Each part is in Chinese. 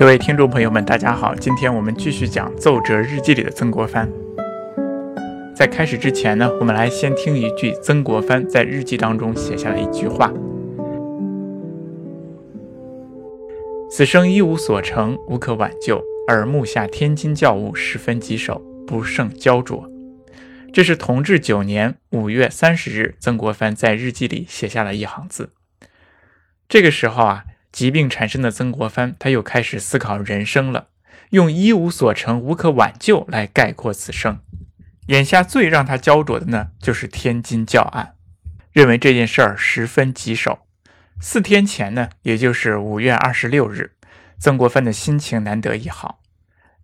各位听众朋友们，大家好，今天我们继续讲《奏折日记》里的曾国藩。在开始之前呢，我们来先听一句曾国藩在日记当中写下的一句话：“此生一无所成，无可挽救，而目下天津教务十分棘手，不胜焦灼。”这是同治九年五月三十日，曾国藩在日记里写下了一行字。这个时候啊。疾病缠身的曾国藩，他又开始思考人生了，用“一无所成，无可挽救”来概括此生。眼下最让他焦灼的呢，就是天津教案，认为这件事儿十分棘手。四天前呢，也就是五月二十六日，曾国藩的心情难得一好，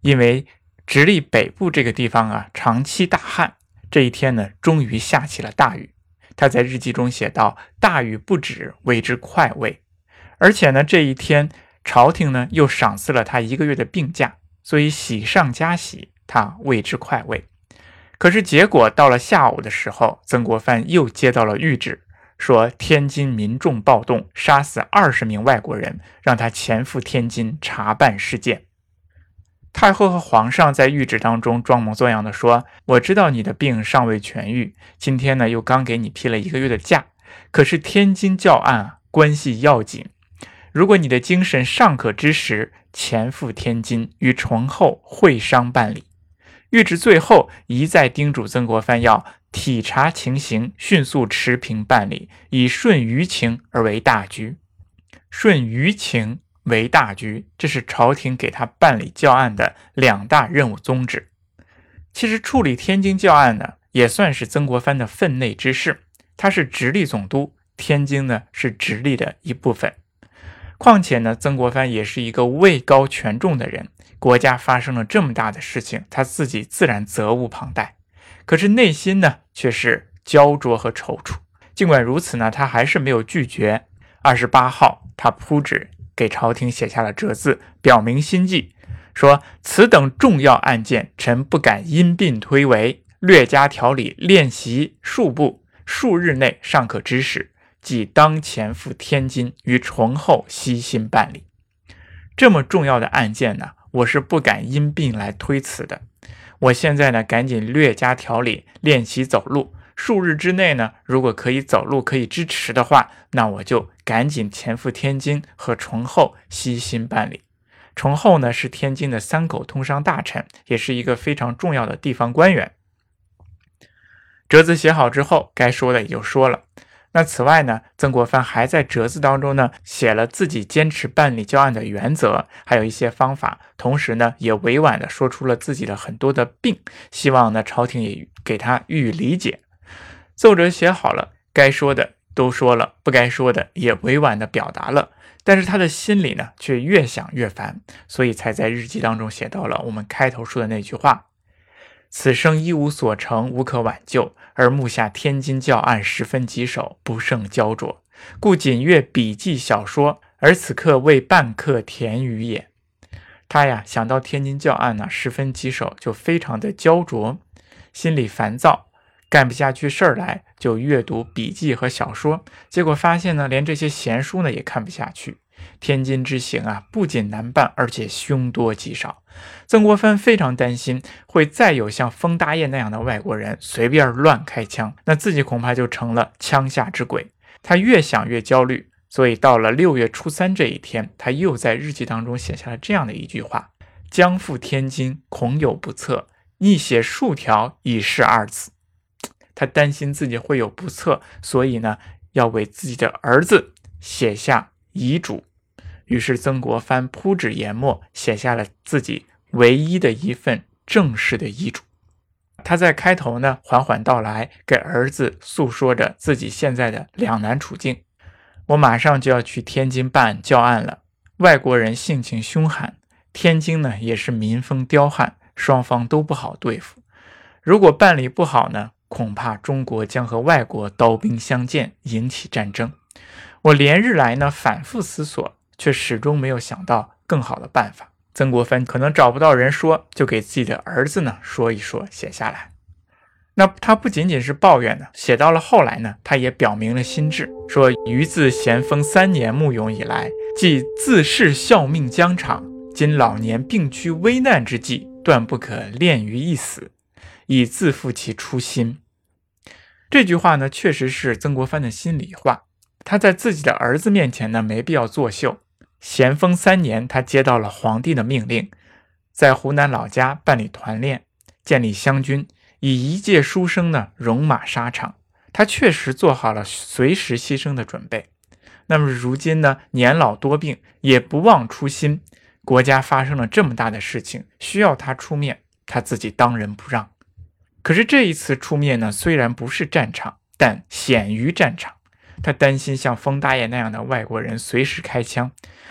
因为直隶北部这个地方啊，长期大旱，这一天呢，终于下起了大雨。他在日记中写道：“大雨不止，为之快慰。”而且呢，这一天朝廷呢又赏赐了他一个月的病假，所以喜上加喜，他为之快慰。可是结果到了下午的时候，曾国藩又接到了谕旨，说天津民众暴动，杀死二十名外国人，让他前赴天津查办事件。太后和皇上在谕旨当中装模作样的说：“我知道你的病尚未痊愈，今天呢又刚给你批了一个月的假，可是天津教案啊，关系要紧。”如果你的精神尚可之时，前赴天津与崇厚会商办理。谕旨最后一再叮嘱曾国藩要体察情形，迅速持平办理，以顺舆情而为大局。顺舆情为大局，这是朝廷给他办理教案的两大任务宗旨。其实处理天津教案呢，也算是曾国藩的分内之事。他是直隶总督，天津呢是直隶的一部分。况且呢，曾国藩也是一个位高权重的人，国家发生了这么大的事情，他自己自然责无旁贷。可是内心呢，却是焦灼和踌躇。尽管如此呢，他还是没有拒绝。二十八号，他铺纸给朝廷写下了折字，表明心迹，说：“此等重要案件，臣不敢因病推诿，略加调理，练习数步，数日内尚可知使。”即当前赴天津，于崇厚悉心办理。这么重要的案件呢，我是不敢因病来推辞的。我现在呢，赶紧略加调理，练习走路。数日之内呢，如果可以走路，可以支持的话，那我就赶紧前赴天津和崇厚悉心办理。崇厚呢，是天津的三口通商大臣，也是一个非常重要的地方官员。折子写好之后，该说的也就说了。那此外呢，曾国藩还在折子当中呢写了自己坚持办理教案的原则，还有一些方法，同时呢也委婉的说出了自己的很多的病，希望呢朝廷也给他予以理解。奏折写好了，该说的都说了，不该说的也委婉的表达了，但是他的心里呢却越想越烦，所以才在日记当中写到了我们开头说的那句话。此生一无所成，无可挽救，而目下天津教案十分棘手，不胜焦灼，故仅阅笔记小说，而此刻为半刻田语也。他呀想到天津教案呢十分棘手，就非常的焦灼，心里烦躁，干不下去事儿来，就阅读笔记和小说，结果发现呢连这些闲书呢也看不下去。天津之行啊，不仅难办，而且凶多吉少。曾国藩非常担心，会再有像封大业那样的外国人随便乱开枪，那自己恐怕就成了枪下之鬼。他越想越焦虑，所以到了六月初三这一天，他又在日记当中写下了这样的一句话：“将赴天津，恐有不测，逆写数条以示二字。”他担心自己会有不测，所以呢，要为自己的儿子写下遗嘱。于是，曾国藩铺纸研墨，写下了自己唯一的一份正式的遗嘱。他在开头呢，缓缓道来，给儿子诉说着自己现在的两难处境。我马上就要去天津办教案了，外国人性情凶悍，天津呢也是民风刁悍，双方都不好对付。如果办理不好呢，恐怕中国将和外国刀兵相见，引起战争。我连日来呢，反复思索。却始终没有想到更好的办法。曾国藩可能找不到人说，就给自己的儿子呢说一说，写下来。那他不仅仅是抱怨呢，写到了后来呢，他也表明了心志，说：“余自咸丰三年募勇以来，即自恃效命疆场，今老年病躯危难之际，断不可恋于一死，以自负其初心。这句话呢，确实是曾国藩的心里话。他在自己的儿子面前呢，没必要作秀。咸丰三年，他接到了皇帝的命令，在湖南老家办理团练，建立湘军，以一介书生呢，戎马沙场。他确实做好了随时牺牲的准备。那么如今呢，年老多病，也不忘初心。国家发生了这么大的事情，需要他出面，他自己当仁不让。可是这一次出面呢，虽然不是战场，但险于战场。他担心像封大爷那样的外国人随时开枪，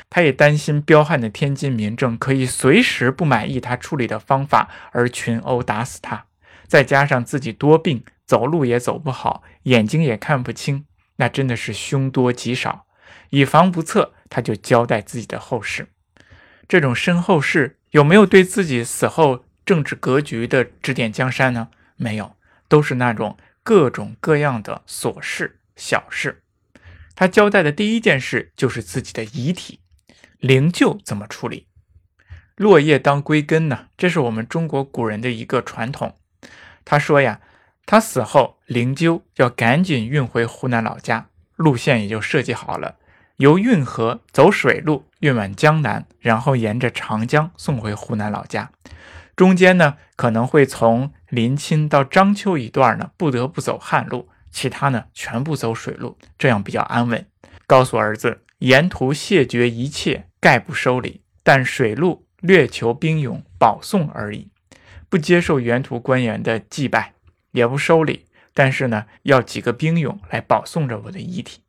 他也担心彪悍的天津民众可以随时不满意他处理的方法而群殴打死他。再加上自己多病，走路也走不好，眼睛也看不清，那真的是凶多吉少。以防不测，他就交代自己的后事。这种身后事有没有对自己死后政治格局的指点江山呢？没有，都是那种各种各样的琐事小事。他交代的第一件事就是自己的遗体灵柩怎么处理。落叶当归根呢？这是我们中国古人的一个传统。他说呀，他死后灵柩要赶紧运回湖南老家，路线也就设计好了。由运河走水路运往江南，然后沿着长江送回湖南老家。中间呢可能会从临清到章丘一段呢不得不走旱路，其他呢全部走水路，这样比较安稳。告诉儿子，沿途谢绝一切，概不收礼，但水路略求兵勇保送而已，不接受沿途官员的祭拜，也不收礼，但是呢要几个兵勇来保送着我的遗体。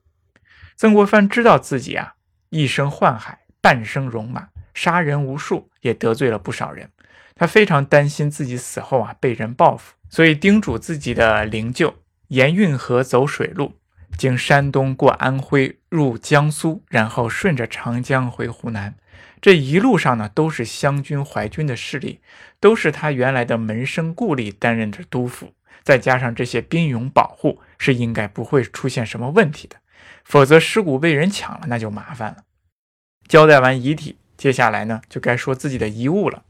曾国藩知道自己啊，一生宦海，半生戎马，杀人无数，也得罪了不少人。他非常担心自己死后啊被人报复，所以叮嘱自己的灵柩沿运河走水路，经山东过安徽入江苏，然后顺着长江回湖南。这一路上呢，都是湘军、淮军的势力，都是他原来的门生故吏担任着督抚，再加上这些兵勇保护，是应该不会出现什么问题的。否则尸骨被人抢了，那就麻烦了。交代完遗体，接下来呢，就该说自己的遗物了。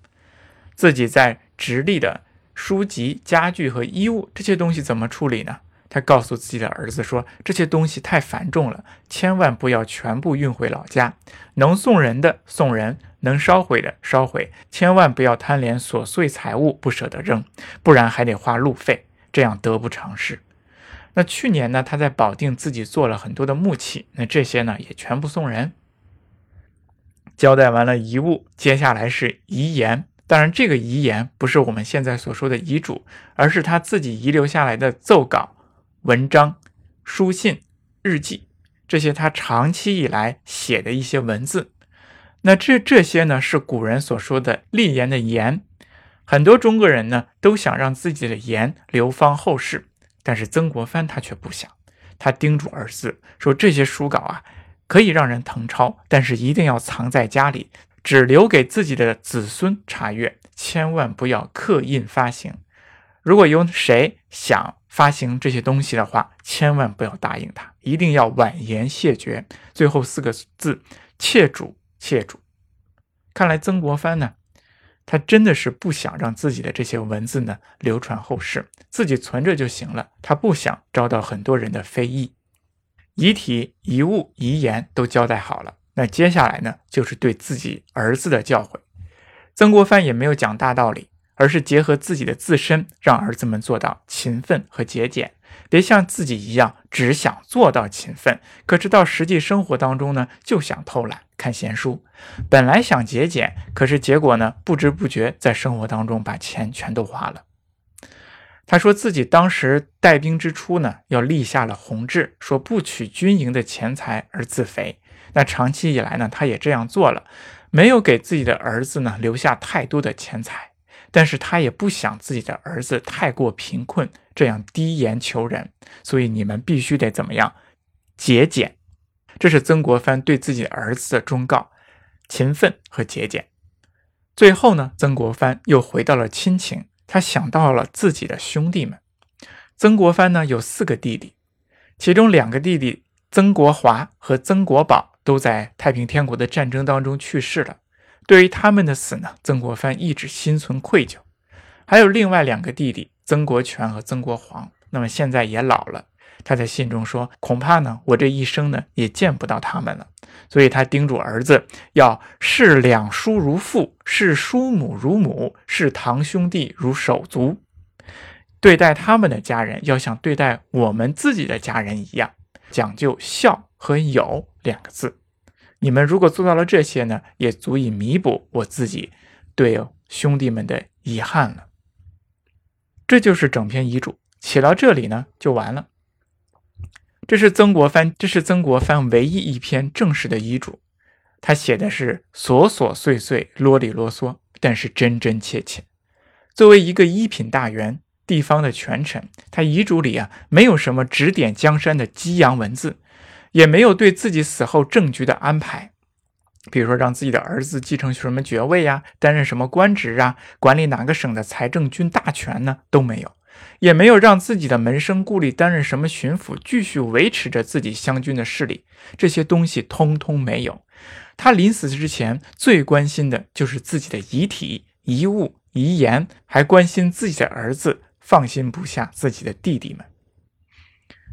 自己在直隶的书籍、家具和衣物这些东西怎么处理呢？他告诉自己的儿子说：“这些东西太繁重了，千万不要全部运回老家。能送人的送人，能烧毁的烧毁，千万不要贪恋琐碎财物不舍得扔，不然还得花路费，这样得不偿失。”那去年呢，他在保定自己做了很多的木器，那这些呢也全部送人。交代完了遗物，接下来是遗言。当然，这个遗言不是我们现在所说的遗嘱，而是他自己遗留下来的奏稿、文章、书信、日记，这些他长期以来写的一些文字。那这这些呢，是古人所说的立言的言。很多中国人呢，都想让自己的言流芳后世。但是曾国藩他却不想，他叮嘱儿子说：“这些书稿啊，可以让人誊抄，但是一定要藏在家里，只留给自己的子孙查阅，千万不要刻印发行。如果有谁想发行这些东西的话，千万不要答应他，一定要婉言谢绝。最后四个字：切主，切主。看来曾国藩呢。”他真的是不想让自己的这些文字呢流传后世，自己存着就行了。他不想遭到很多人的非议。遗体、遗物、遗言都交代好了，那接下来呢，就是对自己儿子的教诲。曾国藩也没有讲大道理，而是结合自己的自身，让儿子们做到勤奋和节俭。别像自己一样，只想做到勤奋，可是到实际生活当中呢，就想偷懒看闲书。本来想节俭，可是结果呢，不知不觉在生活当中把钱全都花了。他说自己当时带兵之初呢，要立下了宏志，说不取军营的钱财而自肥。那长期以来呢，他也这样做了，没有给自己的儿子呢留下太多的钱财。但是他也不想自己的儿子太过贫困，这样低言求人，所以你们必须得怎么样节俭？这是曾国藩对自己儿子的忠告：勤奋和节俭。最后呢，曾国藩又回到了亲情，他想到了自己的兄弟们。曾国藩呢有四个弟弟，其中两个弟弟曾国华和曾国宝都在太平天国的战争当中去世了。对于他们的死呢，曾国藩一直心存愧疚。还有另外两个弟弟曾国荃和曾国煌，那么现在也老了。他在信中说：“恐怕呢，我这一生呢也见不到他们了。”所以他叮嘱儿子要视两叔如父，视叔母如母，视堂兄弟如手足，对待他们的家人要像对待我们自己的家人一样，讲究孝和友两个字。你们如果做到了这些呢，也足以弥补我自己对兄弟们的遗憾了。这就是整篇遗嘱，写到这里呢就完了。这是曾国藩，这是曾国藩唯一一篇正式的遗嘱。他写的是琐琐碎碎、啰里啰嗦，但是真真切切。作为一个一品大员、地方的权臣，他遗嘱里啊没有什么指点江山的激扬文字，也没有对自己死后政局的安排，比如说让自己的儿子继承什么爵位呀，担任什么官职啊，管理哪个省的财政军大权呢，都没有。也没有让自己的门生故吏担任什么巡抚，继续维持着自己湘军的势力，这些东西通通没有。他临死之前最关心的就是自己的遗体、遗物、遗言，还关心自己的儿子，放心不下自己的弟弟们。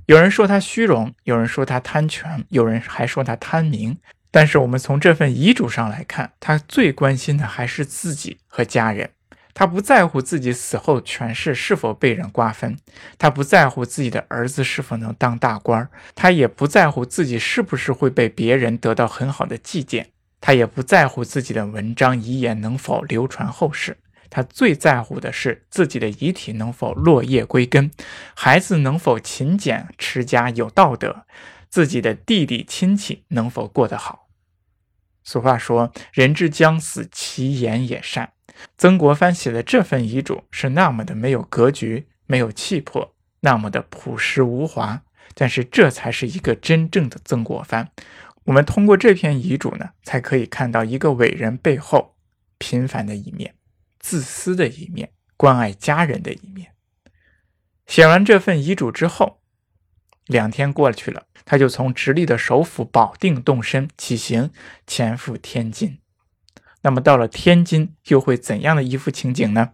有人说他虚荣，有人说他贪权，有人还说他贪名。但是我们从这份遗嘱上来看，他最关心的还是自己和家人。他不在乎自己死后权势是否被人瓜分，他不在乎自己的儿子是否能当大官他也不在乎自己是不是会被别人得到很好的祭奠，他也不在乎自己的文章遗言能否流传后世。他最在乎的是自己的遗体能否落叶归根，孩子能否勤俭持家有道德，自己的弟弟亲戚能否过得好。俗话说：“人之将死，其言也善。”曾国藩写的这份遗嘱是那么的没有格局、没有气魄，那么的朴实无华。但是这才是一个真正的曾国藩。我们通过这篇遗嘱呢，才可以看到一个伟人背后平凡的一面、自私的一面、关爱家人的一面。写完这份遗嘱之后，两天过去了，他就从直隶的首府保定动身起行，前赴天津。那么到了天津，又会怎样的一幅情景呢？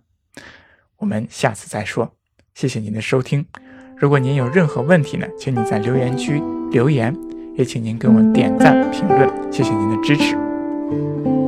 我们下次再说。谢谢您的收听。如果您有任何问题呢，请你在留言区留言，也请您给我点赞评论。谢谢您的支持。